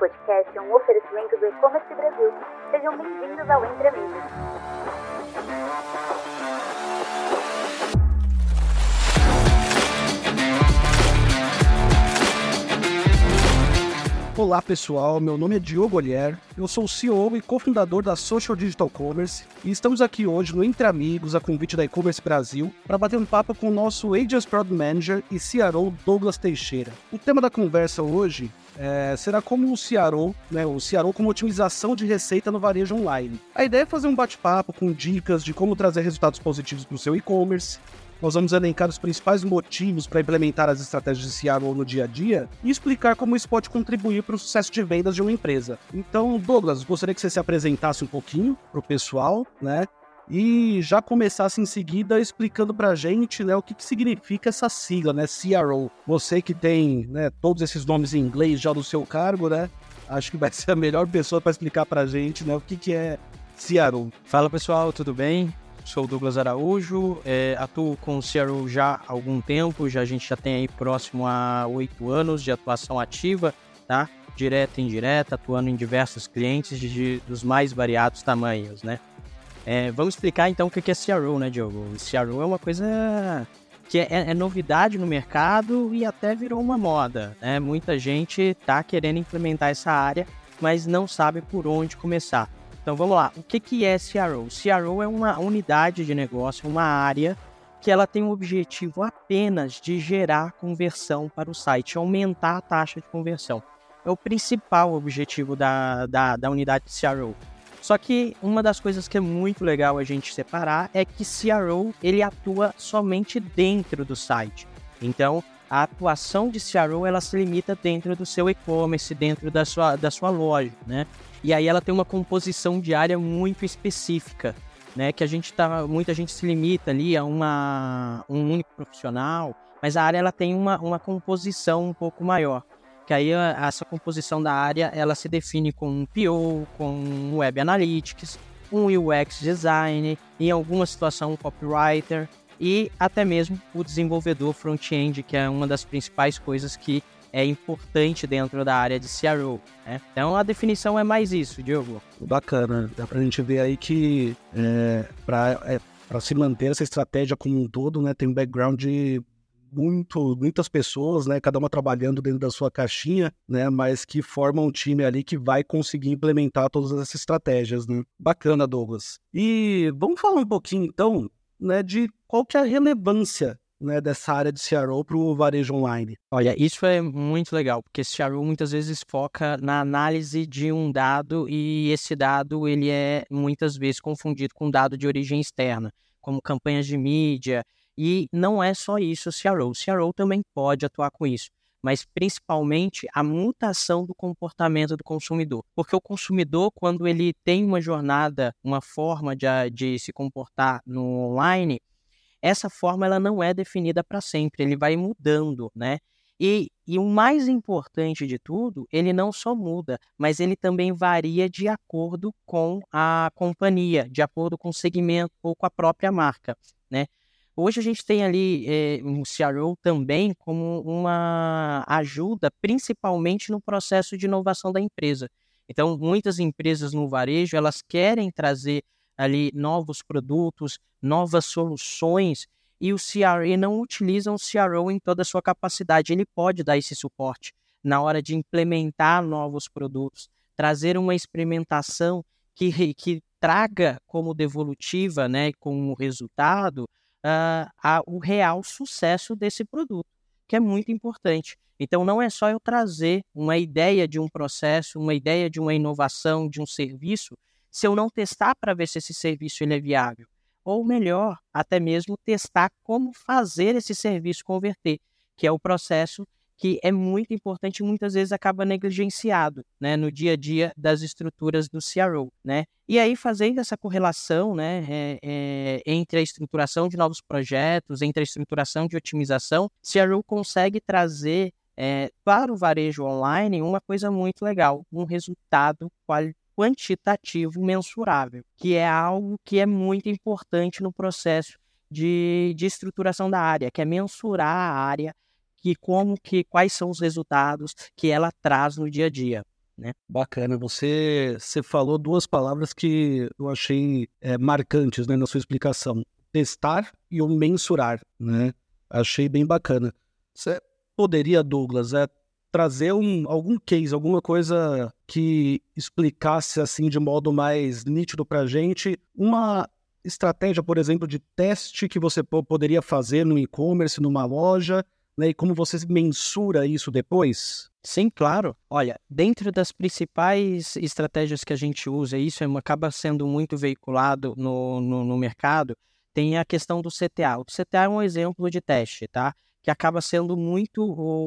podcast é um oferecimento do E-Commerce Brasil. Sejam bem-vindos ao Entre Amigos. Olá pessoal, meu nome é Diogo Olher, eu sou CEO e cofundador da Social Digital Commerce e estamos aqui hoje no Entre Amigos, a convite da E-Commerce Brasil, para bater um papo com o nosso Agents Product Manager e CRO Douglas Teixeira. O tema da conversa hoje é, será como o CRO, né, o CRO como otimização de receita no varejo online. A ideia é fazer um bate-papo com dicas de como trazer resultados positivos para o seu e-commerce, nós vamos elencar os principais motivos para implementar as estratégias de CRO no dia a dia e explicar como isso pode contribuir para o sucesso de vendas de uma empresa. Então, Douglas, gostaria que você se apresentasse um pouquinho para o pessoal, né? E já começasse em seguida explicando para a gente né, o que, que significa essa sigla, né? CRO. Você que tem né, todos esses nomes em inglês já no seu cargo, né? Acho que vai ser a melhor pessoa para explicar para a gente né, o que, que é CRO. Fala pessoal, tudo bem? sou Douglas Araújo, é, atuo com o CRO já há algum tempo, já a gente já tem aí próximo a oito anos de atuação ativa, tá? Direta e indireta, atuando em diversos clientes de, de dos mais variados tamanhos, né? É, vamos explicar então o que é CRO, né, Diogo? CRO é uma coisa que é, é, novidade no mercado e até virou uma moda, né? Muita gente está querendo implementar essa área, mas não sabe por onde começar. Então vamos lá. O que, que é CRO? CRO é uma unidade de negócio, uma área que ela tem o objetivo apenas de gerar conversão para o site, aumentar a taxa de conversão. É o principal objetivo da, da, da unidade de CRO. Só que uma das coisas que é muito legal a gente separar é que CRO ele atua somente dentro do site. Então, a atuação de CRO ela se limita dentro do seu e-commerce, dentro da sua, da sua loja, né? E aí ela tem uma composição diária muito específica, né? Que a gente tá, muita gente se limita ali a uma, um único profissional, mas a área ela tem uma, uma composição um pouco maior. Que aí essa composição da área ela se define com um PO, com um Web Analytics, um UX Design, em alguma situação um copywriter e até mesmo o desenvolvedor front-end, que é uma das principais coisas que é importante dentro da área de CRO. Né? Então a definição é mais isso, Diogo. Bacana, dá pra gente ver aí que é, para é, se manter essa estratégia como um todo, né, tem um background muito, muitas pessoas, né, cada uma trabalhando dentro da sua caixinha, né, mas que formam um time ali que vai conseguir implementar todas essas estratégias, né? Bacana, Douglas. E vamos falar um pouquinho então, né, de qual que é a relevância né, dessa área de CRO para o varejo online? Olha, isso é muito legal, porque CRO muitas vezes foca na análise de um dado e esse dado ele é muitas vezes confundido com dado de origem externa, como campanhas de mídia, e não é só isso o CRO. O CRO também pode atuar com isso, mas principalmente a mutação do comportamento do consumidor. Porque o consumidor, quando ele tem uma jornada, uma forma de, de se comportar no online, essa forma ela não é definida para sempre, ele vai mudando, né? E, e, o mais importante de tudo, ele não só muda, mas ele também varia de acordo com a companhia, de acordo com o segmento ou com a própria marca, né? Hoje a gente tem ali é, um CRO também como uma ajuda, principalmente no processo de inovação da empresa. Então, muitas empresas no varejo, elas querem trazer ali novos produtos, novas soluções, e o CRE não utiliza o CRO em toda a sua capacidade. Ele pode dar esse suporte na hora de implementar novos produtos, trazer uma experimentação que, que traga como devolutiva, né, como resultado, uh, a, o real sucesso desse produto, que é muito importante. Então, não é só eu trazer uma ideia de um processo, uma ideia de uma inovação, de um serviço, se eu não testar para ver se esse serviço ele é viável. Ou melhor, até mesmo testar como fazer esse serviço converter, que é o processo que é muito importante e muitas vezes acaba negligenciado né, no dia a dia das estruturas do CRO. Né? E aí, fazendo essa correlação né, é, é, entre a estruturação de novos projetos, entre a estruturação de otimização, CRO consegue trazer é, para o varejo online uma coisa muito legal, um resultado quantitativo mensurável, que é algo que é muito importante no processo de, de estruturação da área, que é mensurar a área, que como que quais são os resultados que ela traz no dia a dia. Né? Bacana, você, você falou duas palavras que eu achei é, marcantes né, na sua explicação: testar e o mensurar. Né? Achei bem bacana. Você poderia, Douglas, é, trazer um, algum case, alguma coisa que explicasse assim de modo mais nítido para a gente uma estratégia, por exemplo, de teste que você poderia fazer no e-commerce, numa loja, né, e como você mensura isso depois? Sim, claro. Olha, dentro das principais estratégias que a gente usa, isso é acaba sendo muito veiculado no, no, no mercado, tem a questão do CTA. O CTA é um exemplo de teste, tá? que acaba sendo muito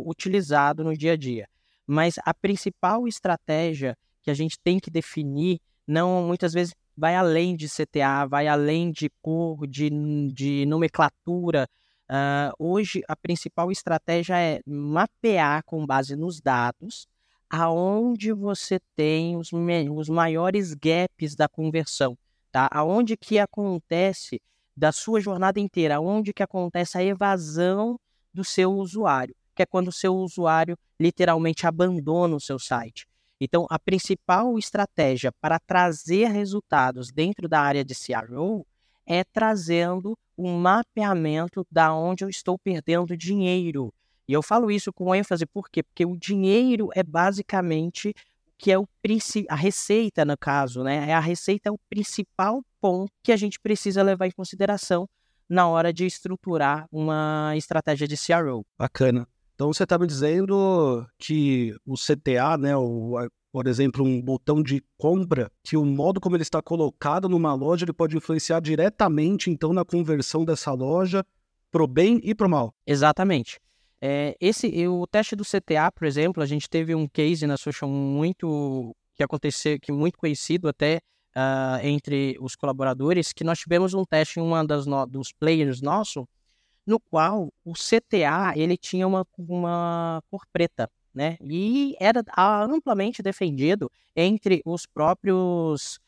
utilizado no dia a dia. Mas a principal estratégia que a gente tem que definir, não muitas vezes vai além de CTA, vai além de cor, de, de nomenclatura. Uh, hoje, a principal estratégia é mapear com base nos dados aonde você tem os, os maiores gaps da conversão, tá? Aonde que acontece da sua jornada inteira, aonde que acontece a evasão do seu usuário, que é quando o seu usuário literalmente abandona o seu site. Então, a principal estratégia para trazer resultados dentro da área de CRO é trazendo um mapeamento da onde eu estou perdendo dinheiro. E eu falo isso com ênfase por quê? Porque o dinheiro é basicamente que é o a receita no caso, né? É a receita é o principal ponto que a gente precisa levar em consideração na hora de estruturar uma estratégia de CRO. Bacana. Então você está me dizendo que o CTA, né, o, por exemplo, um botão de compra, que o modo como ele está colocado numa loja, ele pode influenciar diretamente então na conversão dessa loja pro bem e pro mal. Exatamente. É, esse, o teste do CTA, por exemplo, a gente teve um case na social muito que aconteceu, que muito conhecido até uh, entre os colaboradores que nós tivemos um teste em uma das no, dos players nosso, no qual o CTA ele tinha uma, uma cor preta, né? E era amplamente defendido entre os próprios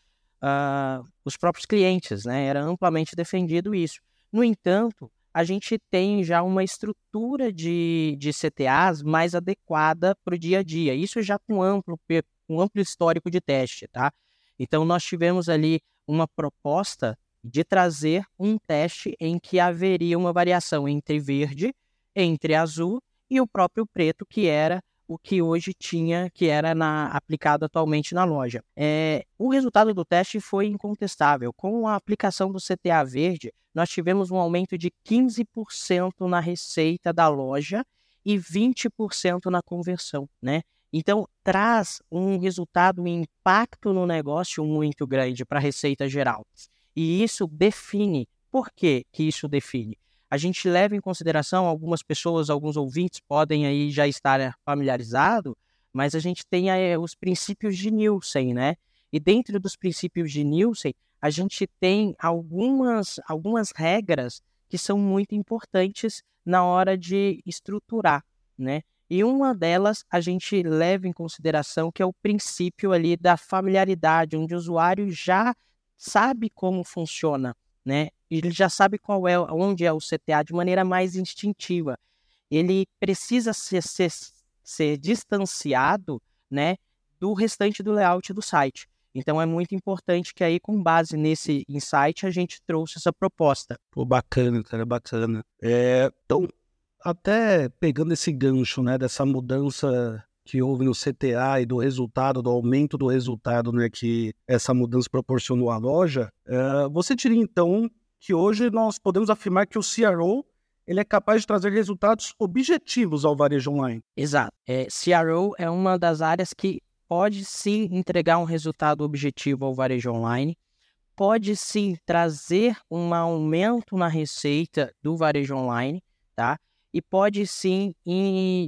uh, os próprios clientes, né? Era amplamente defendido isso. No entanto, a gente tem já uma estrutura de, de CTAs mais adequada para o dia a dia. Isso já com amplo, com amplo histórico de teste, tá? Então, nós tivemos ali uma proposta de trazer um teste em que haveria uma variação entre verde, entre azul e o próprio preto, que era o que hoje tinha, que era na, aplicado atualmente na loja. É, o resultado do teste foi incontestável. Com a aplicação do CTA verde, nós tivemos um aumento de 15% na receita da loja e 20% na conversão, né? Então, traz um resultado, um impacto no negócio muito grande para a receita geral. E isso define. Por que, que isso define? A gente leva em consideração, algumas pessoas, alguns ouvintes podem aí já estar familiarizados, mas a gente tem aí os princípios de Nielsen, né? E dentro dos princípios de Nielsen, a gente tem algumas, algumas regras que são muito importantes na hora de estruturar, né? E uma delas a gente leva em consideração que é o princípio ali da familiaridade, onde o usuário já sabe como funciona, né? Ele já sabe qual é, onde é o CTA de maneira mais instintiva. Ele precisa ser, ser, ser distanciado, né, do restante do layout do site. Então é muito importante que aí, com base nesse insight, a gente trouxe essa proposta. Pô, bacana, cara, bacana. É, então, até pegando esse gancho, né, dessa mudança que houve no CTA e do resultado, do aumento do resultado né, que essa mudança proporcionou à loja, uh, você diria então que hoje nós podemos afirmar que o CRO ele é capaz de trazer resultados objetivos ao varejo online. Exato. É, CRO é uma das áreas que pode sim entregar um resultado objetivo ao varejo online, pode sim trazer um aumento na receita do varejo online, tá? E pode sim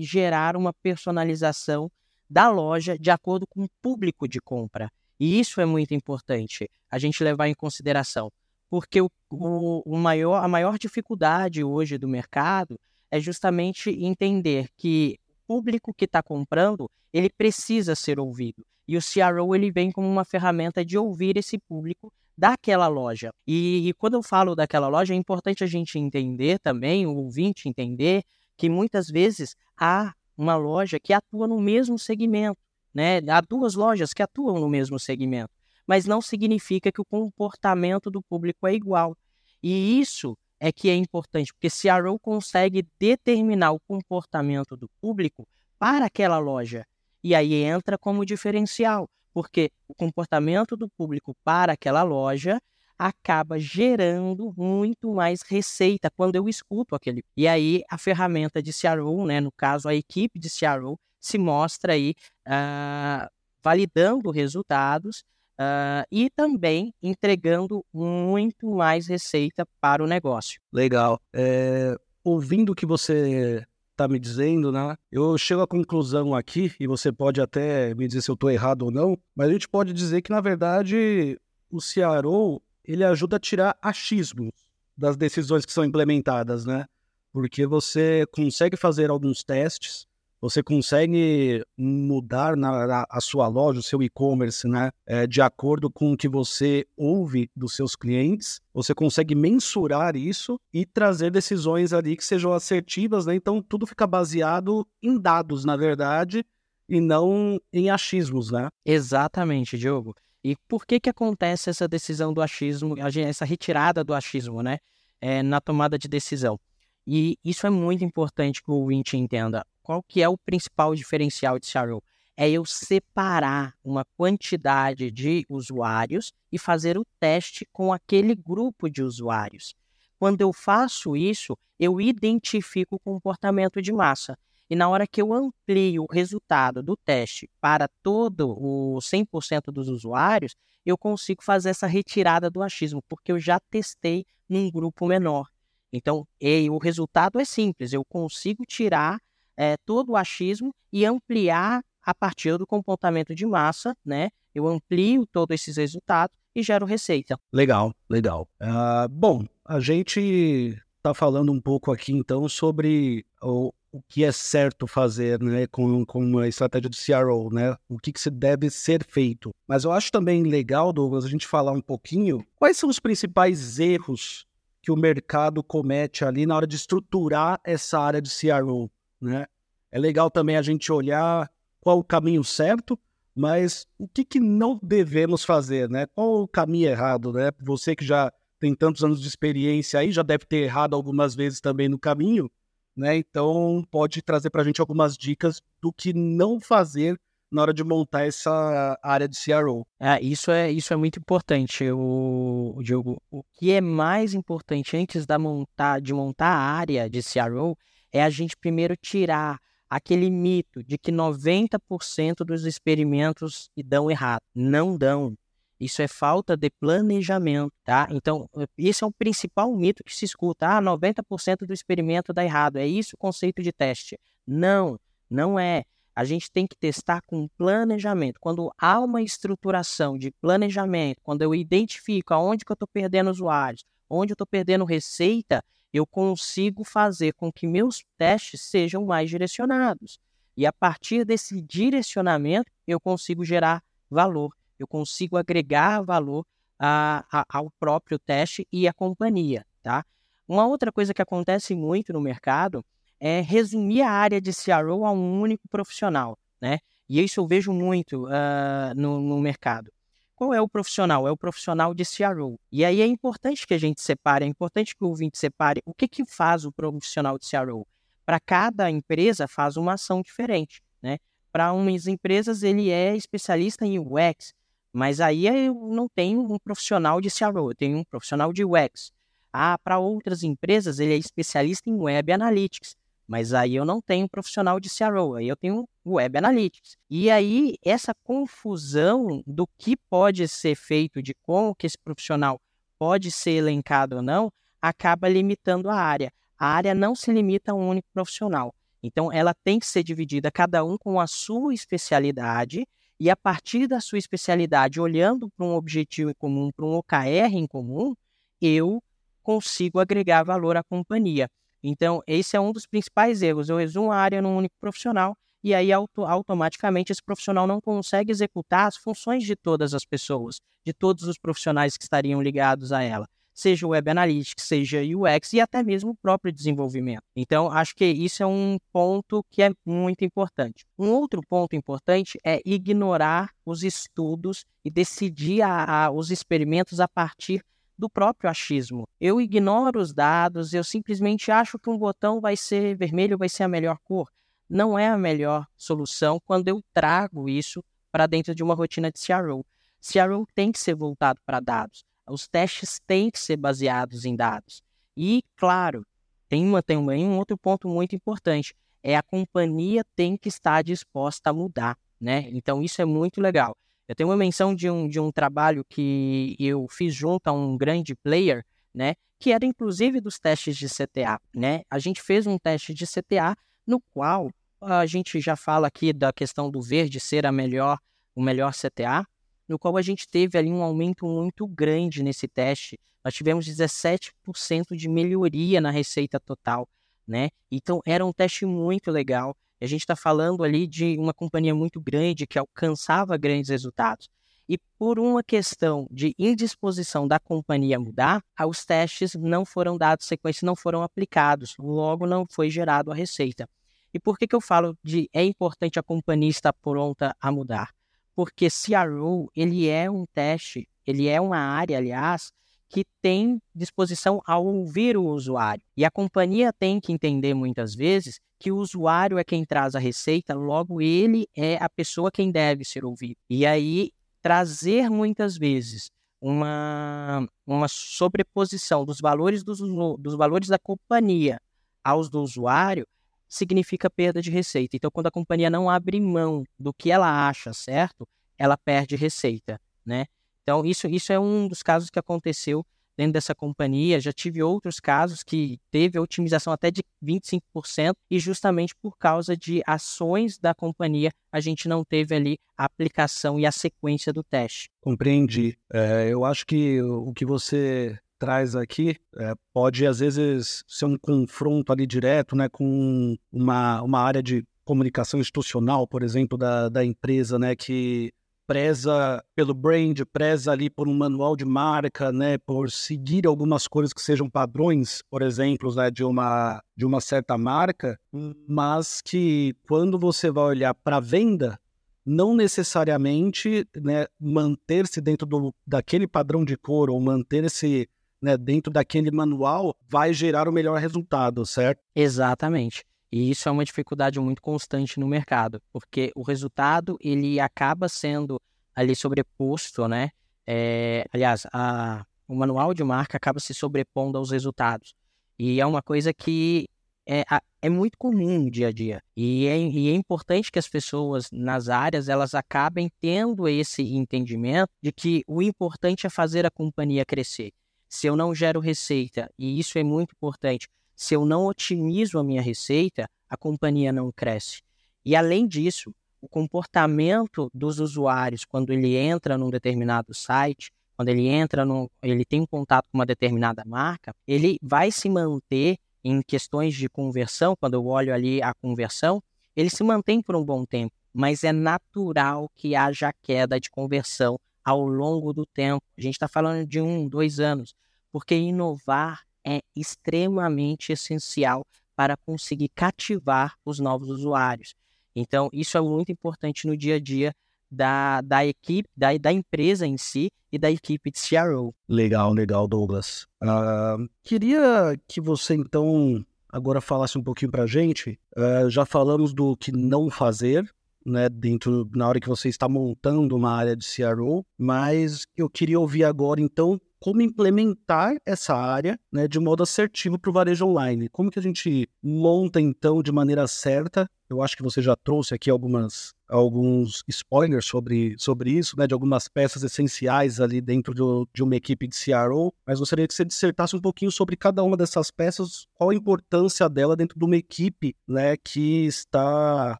gerar uma personalização da loja de acordo com o público de compra. E isso é muito importante a gente levar em consideração, porque o, o, maior, a maior dificuldade hoje do mercado é justamente entender que o público que está comprando ele precisa ser ouvido. E o CRO ele vem como uma ferramenta de ouvir esse público daquela loja. E, e, quando eu falo daquela loja, é importante a gente entender também, o ouvinte entender, que muitas vezes há uma loja que atua no mesmo segmento. né? Há duas lojas que atuam no mesmo segmento, mas não significa que o comportamento do público é igual. E isso é que é importante, porque se a Row consegue determinar o comportamento do público para aquela loja, e aí entra como diferencial, porque o comportamento do público para aquela loja acaba gerando muito mais receita quando eu escuto aquele. E aí a ferramenta de CRO, né, no caso a equipe de CRO, se mostra aí uh, validando resultados uh, e também entregando muito mais receita para o negócio. Legal. É, ouvindo o que você está me dizendo, né? Eu chego à conclusão aqui, e você pode até me dizer se eu estou errado ou não, mas a gente pode dizer que, na verdade, o CRO ele ajuda a tirar achismo das decisões que são implementadas, né? Porque você consegue fazer alguns testes, você consegue mudar na, na a sua loja, o seu e-commerce, né? É, de acordo com o que você ouve dos seus clientes, você consegue mensurar isso e trazer decisões ali que sejam assertivas, né? Então tudo fica baseado em dados, na verdade, e não em achismos, né? Exatamente, Diogo. E por que que acontece essa decisão do achismo, essa retirada do achismo, né, é, na tomada de decisão? E isso é muito importante que o ouvinte entenda. Qual que é o principal diferencial de CRO? É eu separar uma quantidade de usuários e fazer o teste com aquele grupo de usuários. Quando eu faço isso, eu identifico o comportamento de massa. E na hora que eu amplio o resultado do teste para todo o 100% dos usuários, eu consigo fazer essa retirada do achismo, porque eu já testei num grupo menor. Então, e, o resultado é simples, eu consigo tirar é, todo o achismo e ampliar a partir do comportamento de massa, né? Eu amplio todos esses resultados e gero receita. Legal, legal. Uh, bom, a gente está falando um pouco aqui então sobre o, o que é certo fazer né, com, com a estratégia do CRO, né? O que, que se deve ser feito. Mas eu acho também legal, Douglas, a gente falar um pouquinho quais são os principais erros que o mercado comete ali na hora de estruturar essa área de CRO, né? É legal também a gente olhar qual o caminho certo, mas o que, que não devemos fazer, né? Qual o caminho errado, né? Você que já tem tantos anos de experiência aí, já deve ter errado algumas vezes também no caminho né? Então pode trazer para a gente algumas dicas do que não fazer na hora de montar essa área de CRO. É, isso é isso é muito importante, o, Diogo. O que é mais importante antes da montar, de montar a área de CRO é a gente primeiro tirar aquele mito de que 90% dos experimentos dão errado. Não dão. Isso é falta de planejamento, tá? Então, esse é o principal mito que se escuta. Ah, 90% do experimento dá errado. É isso o conceito de teste. Não, não é. A gente tem que testar com planejamento. Quando há uma estruturação de planejamento, quando eu identifico aonde que eu estou perdendo usuários, onde eu estou perdendo receita, eu consigo fazer com que meus testes sejam mais direcionados. E a partir desse direcionamento, eu consigo gerar valor eu consigo agregar valor a, a, ao próprio teste e à companhia, tá? Uma outra coisa que acontece muito no mercado é resumir a área de CRO a um único profissional, né? E isso eu vejo muito uh, no, no mercado. Qual é o profissional? É o profissional de CRO. E aí é importante que a gente separe, é importante que o ouvinte separe o que, que faz o profissional de CRO. Para cada empresa faz uma ação diferente, né? Para umas empresas ele é especialista em UX, mas aí eu não tenho um profissional de CRO, eu tenho um profissional de UX. Ah, para outras empresas ele é especialista em Web Analytics, mas aí eu não tenho um profissional de CRO, aí eu tenho Web Analytics. E aí essa confusão do que pode ser feito, de como que esse profissional pode ser elencado ou não, acaba limitando a área. A área não se limita a um único profissional. Então, ela tem que ser dividida, cada um com a sua especialidade, e a partir da sua especialidade, olhando para um objetivo em comum, para um OKR em comum, eu consigo agregar valor à companhia. Então, esse é um dos principais erros. Eu resumo a área num único profissional e aí auto automaticamente esse profissional não consegue executar as funções de todas as pessoas, de todos os profissionais que estariam ligados a ela. seja Web Analytics, seja UX e até mesmo o próprio desenvolvimento. Então, acho que isso é um ponto que é muito importante. Um outro ponto importante é ignorar os estudos e decidir a, a, os experimentos a partir do próprio achismo. Eu ignoro os dados, eu simplesmente acho que um botão vai ser vermelho, vai ser a melhor cor. Não é a melhor solução quando eu trago isso para dentro de uma rotina de CRO. CRO tem que ser voltado para dados. Os testes têm que ser baseados em dados. E, claro, tem uma, também um outro ponto muito importante. É a companhia tem que estar disposta a mudar, né? Então, isso é muito legal. Eu tenho uma menção de um, de um trabalho que eu fiz junto a um grande player, né? Que era inclusive dos testes de CTA, né? A gente fez um teste de CTA no qual a gente já fala aqui da questão do verde ser a melhor, o melhor CTA, no qual a gente teve ali um aumento muito grande nesse teste. Nós tivemos 17% de melhoria na receita total, né? Então era um teste muito legal. A gente está falando ali de uma companhia muito grande que alcançava grandes resultados. E por uma questão de indisposição da companhia mudar, os testes não foram dados sequência, não foram aplicados, logo não foi gerado a receita. E por que, que eu falo de é importante a companhia estar pronta a mudar? porque CRO ele é um teste, ele é uma área, aliás, que tem disposição a ouvir o usuário. E a companhia tem que entender muitas vezes que o usuário é quem traz a receita, logo ele é a pessoa quem deve ser ouvido. E aí trazer muitas vezes uma, uma sobreposição dos valores dos, dos valores da companhia aos do usuário significa perda de receita. Então, quando a companhia não abre mão do que ela acha certo, ela perde receita, né? Então, isso, isso é um dos casos que aconteceu dentro dessa companhia. Já tive outros casos que teve otimização até de 25% e justamente por causa de ações da companhia a gente não teve ali a aplicação e a sequência do teste. Compreendi. É, eu acho que o que você traz aqui é, pode às vezes ser um confronto ali direto né, com uma, uma área de comunicação institucional, por exemplo, da, da empresa, né, que preza pelo brand, preza ali por um manual de marca, né, por seguir algumas coisas que sejam padrões, por exemplo, né, de uma de uma certa marca, mas que quando você vai olhar para a venda, não necessariamente né, manter-se dentro do, daquele padrão de cor ou manter-se né, dentro daquele manual vai gerar o melhor resultado, certo? Exatamente. E isso é uma dificuldade muito constante no mercado, porque o resultado ele acaba sendo ali sobreposto, né? É, aliás, a, o manual de marca acaba se sobrepondo aos resultados. E é uma coisa que é, é muito comum no dia a dia. E é, e é importante que as pessoas nas áreas elas acabem tendo esse entendimento de que o importante é fazer a companhia crescer se eu não gero receita, e isso é muito importante, se eu não otimizo a minha receita, a companhia não cresce. E além disso, o comportamento dos usuários quando ele entra num determinado site, quando ele entra ele tem contato com uma determinada marca, ele vai se manter em questões de conversão, quando eu olho ali a conversão, ele se mantém por um bom tempo, mas é natural que haja queda de conversão ao longo do tempo. A gente está falando de um, dois anos, porque inovar é extremamente essencial para conseguir cativar os novos usuários. Então, isso é muito importante no dia a dia da, da equipe, da, da empresa em si e da equipe de CRO. Legal, legal, Douglas. Uh, queria que você, então, agora falasse um pouquinho para a gente. Uh, já falamos do que não fazer, né, dentro na hora que você está montando uma área de CRO, mas eu queria ouvir agora então como implementar essa área né, de modo assertivo para o varejo online. Como que a gente monta, então, de maneira certa? Eu acho que você já trouxe aqui algumas, alguns spoilers sobre, sobre isso, né, de algumas peças essenciais ali dentro do, de uma equipe de CRO, mas gostaria que você dissertasse um pouquinho sobre cada uma dessas peças, qual a importância dela dentro de uma equipe né, que está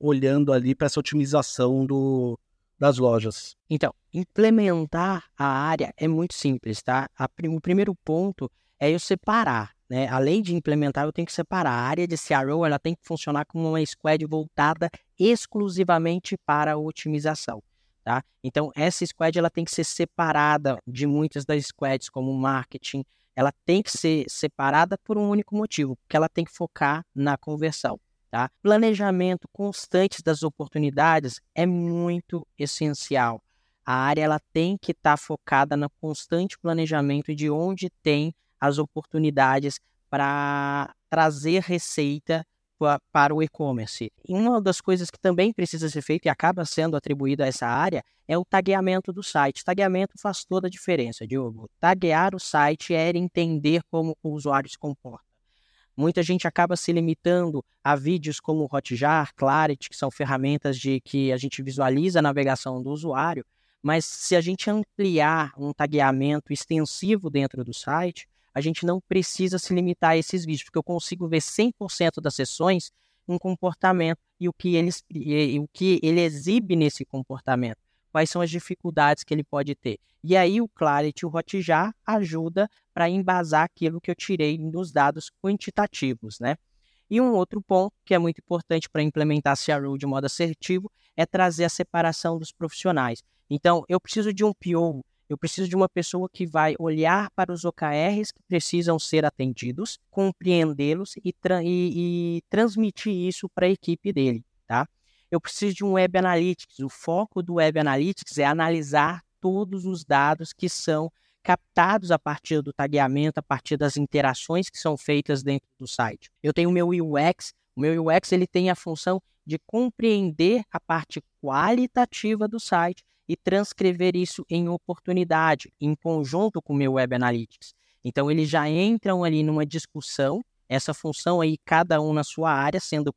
olhando ali para essa otimização do, das lojas? Então, implementar a área é muito simples, tá? A, o primeiro ponto é eu separar, né? Além de implementar, eu tenho que separar. A área de CRO ela tem que funcionar como uma squad voltada exclusivamente para a otimização. Tá? Então, essa squad ela tem que ser separada de muitas das squads, como marketing, ela tem que ser separada por um único motivo, porque ela tem que focar na conversão. Tá? Planejamento constante das oportunidades é muito essencial. A área ela tem que estar tá focada no constante planejamento de onde tem as oportunidades para trazer receita para o e-commerce. Uma das coisas que também precisa ser feita e acaba sendo atribuída a essa área é o tagueamento do site. Tagueamento faz toda a diferença, Diogo. Taguear o site é entender como o usuário se comporta. Muita gente acaba se limitando a vídeos como Hotjar, Clarity, que são ferramentas de que a gente visualiza a navegação do usuário, mas se a gente ampliar um tagueamento extensivo dentro do site, a gente não precisa se limitar a esses vídeos, porque eu consigo ver 100% das sessões um comportamento e o que, ele, e o que ele exibe nesse comportamento. Quais são as dificuldades que ele pode ter. E aí o Clarity, o Hotjar, ajuda para embasar aquilo que eu tirei nos dados quantitativos, né? E um outro ponto que é muito importante para implementar CRO de modo assertivo é trazer a separação dos profissionais. Então, eu preciso de um PO eu preciso de uma pessoa que vai olhar para os OKRs que precisam ser atendidos, compreendê-los e, tra e, e, transmitir isso para a equipe dele? Eu preciso de um Web Analytics. O foco do Web Analytics é analisar todos os dados que são captados a partir do tagueamento, a partir das interações que são feitas dentro do site. Eu tenho o meu UX. O meu UX ele tem a função de compreender a parte qualitativa do site e transcrever isso em oportunidade, em conjunto com o meu Web Analytics. Então, eles já entram ali numa discussão, essa função aí, cada um na sua área, sendo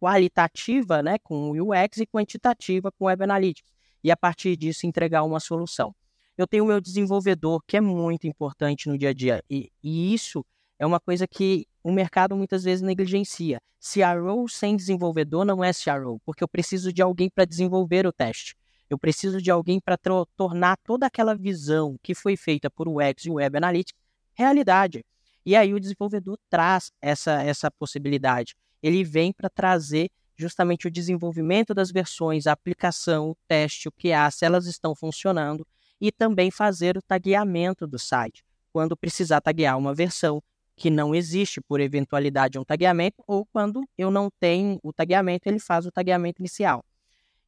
qualitativa né, com o UX e quantitativa com o Web Analytics. E a partir disso, entregar uma solução. Eu tenho o meu desenvolvedor, que é muito importante no dia a dia, e, e isso é uma coisa que o mercado muitas vezes negligencia. CRO sem desenvolvedor não é CRO, porque eu preciso de alguém para desenvolver o teste. Eu preciso de alguém para tornar toda aquela visão que foi feita por UX e Web Analytics realidade. E aí o desenvolvedor traz essa, essa possibilidade. Ele vem para trazer justamente o desenvolvimento das versões, a aplicação, o teste, o QA, se elas estão funcionando, e também fazer o tagueamento do site. Quando precisar taguear uma versão que não existe por eventualidade um tagueamento, ou quando eu não tenho o tagueamento, ele faz o tagueamento inicial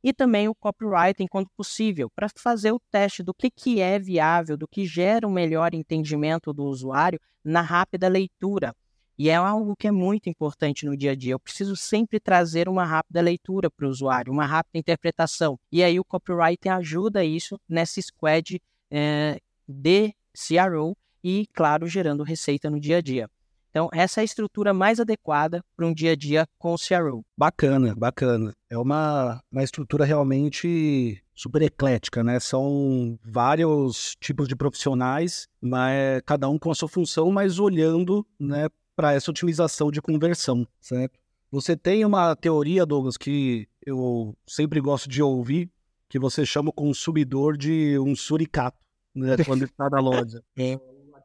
e também o copywriting quando possível, para fazer o teste do que, que é viável, do que gera um melhor entendimento do usuário na rápida leitura. E é algo que é muito importante no dia a dia. Eu preciso sempre trazer uma rápida leitura para o usuário, uma rápida interpretação. E aí o copywriting ajuda isso nessa squad é, de CRO e, claro, gerando receita no dia a dia. Então, essa é a estrutura mais adequada para um dia a dia com o CRO. Bacana, bacana. É uma, uma estrutura realmente super eclética, né? São vários tipos de profissionais, mas cada um com a sua função, mas olhando, né, para essa otimização de conversão, certo? Você tem uma teoria, Douglas, que eu sempre gosto de ouvir, que você chama o consumidor de um suricato, né, quando está na loja. É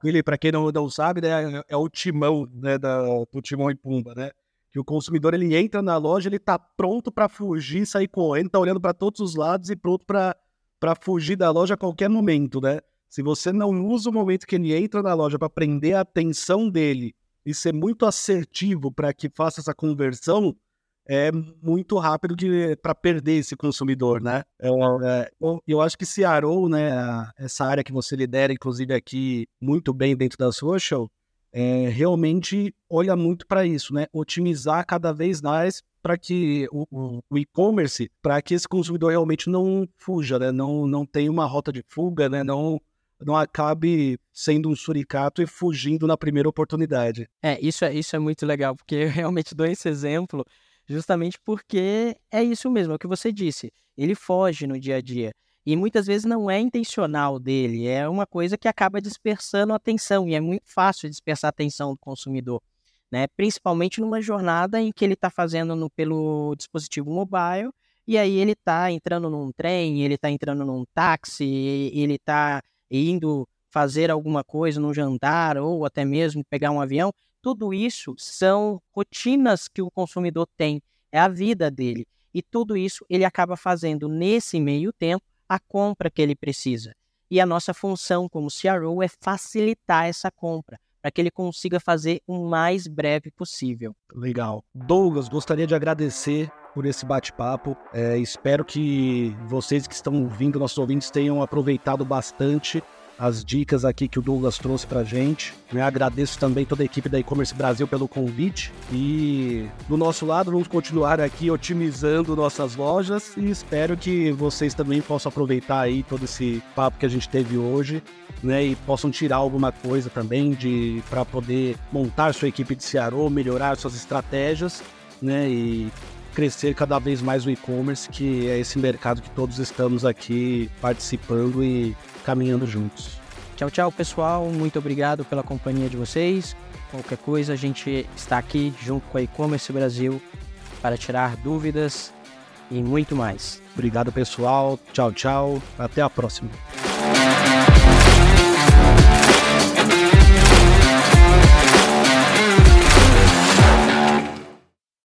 ele, para quem não, não sabe, né, é, é o timão né, da, do Timão e Pumba, né? Que o consumidor ele entra na loja, ele tá pronto para fugir, sair correndo, tá olhando para todos os lados e pronto para fugir da loja a qualquer momento, né? Se você não usa o momento que ele entra na loja para prender a atenção dele e ser muito assertivo para que faça essa conversão, é muito rápido para perder esse consumidor, né? É, é, eu, eu acho que Ciarou, né, essa área que você lidera, inclusive aqui, muito bem dentro da social, é, realmente olha muito para isso, né? Otimizar cada vez mais para que o, o, o e-commerce, para que esse consumidor realmente não fuja, né? Não, não tenha uma rota de fuga, né? Não, não acabe sendo um suricato e fugindo na primeira oportunidade. É, isso é, isso é muito legal, porque eu realmente dou esse exemplo justamente porque é isso mesmo, é o que você disse. Ele foge no dia a dia. E muitas vezes não é intencional dele, é uma coisa que acaba dispersando a atenção, e é muito fácil dispersar a atenção do consumidor. Né? Principalmente numa jornada em que ele está fazendo no, pelo dispositivo mobile, e aí ele está entrando num trem, ele está entrando num táxi, ele está indo fazer alguma coisa num jantar, ou até mesmo pegar um avião, tudo isso são rotinas que o consumidor tem, é a vida dele. E tudo isso ele acaba fazendo nesse meio tempo a compra que ele precisa. e a nossa função como CRO é facilitar essa compra para que ele consiga fazer o mais breve possível. Legal. Douglas, gostaria de agradecer por esse bate-papo. É, espero que vocês que estão ouvindo, nossos ouvintes, tenham aproveitado bastante as dicas aqui que o Douglas trouxe pra gente. Eu agradeço também toda a equipe da e-commerce Brasil pelo convite. E do nosso lado, vamos continuar aqui otimizando nossas lojas e espero que vocês também possam aproveitar aí todo esse papo que a gente teve hoje, né? E possam tirar alguma coisa também de para poder montar sua equipe de CRO, melhorar suas estratégias, né? E crescer cada vez mais o e-commerce, que é esse mercado que todos estamos aqui participando e caminhando juntos. Tchau, tchau, pessoal. Muito obrigado pela companhia de vocês. Qualquer coisa, a gente está aqui junto com a e-commerce Brasil para tirar dúvidas e muito mais. Obrigado, pessoal. Tchau, tchau. Até a próxima.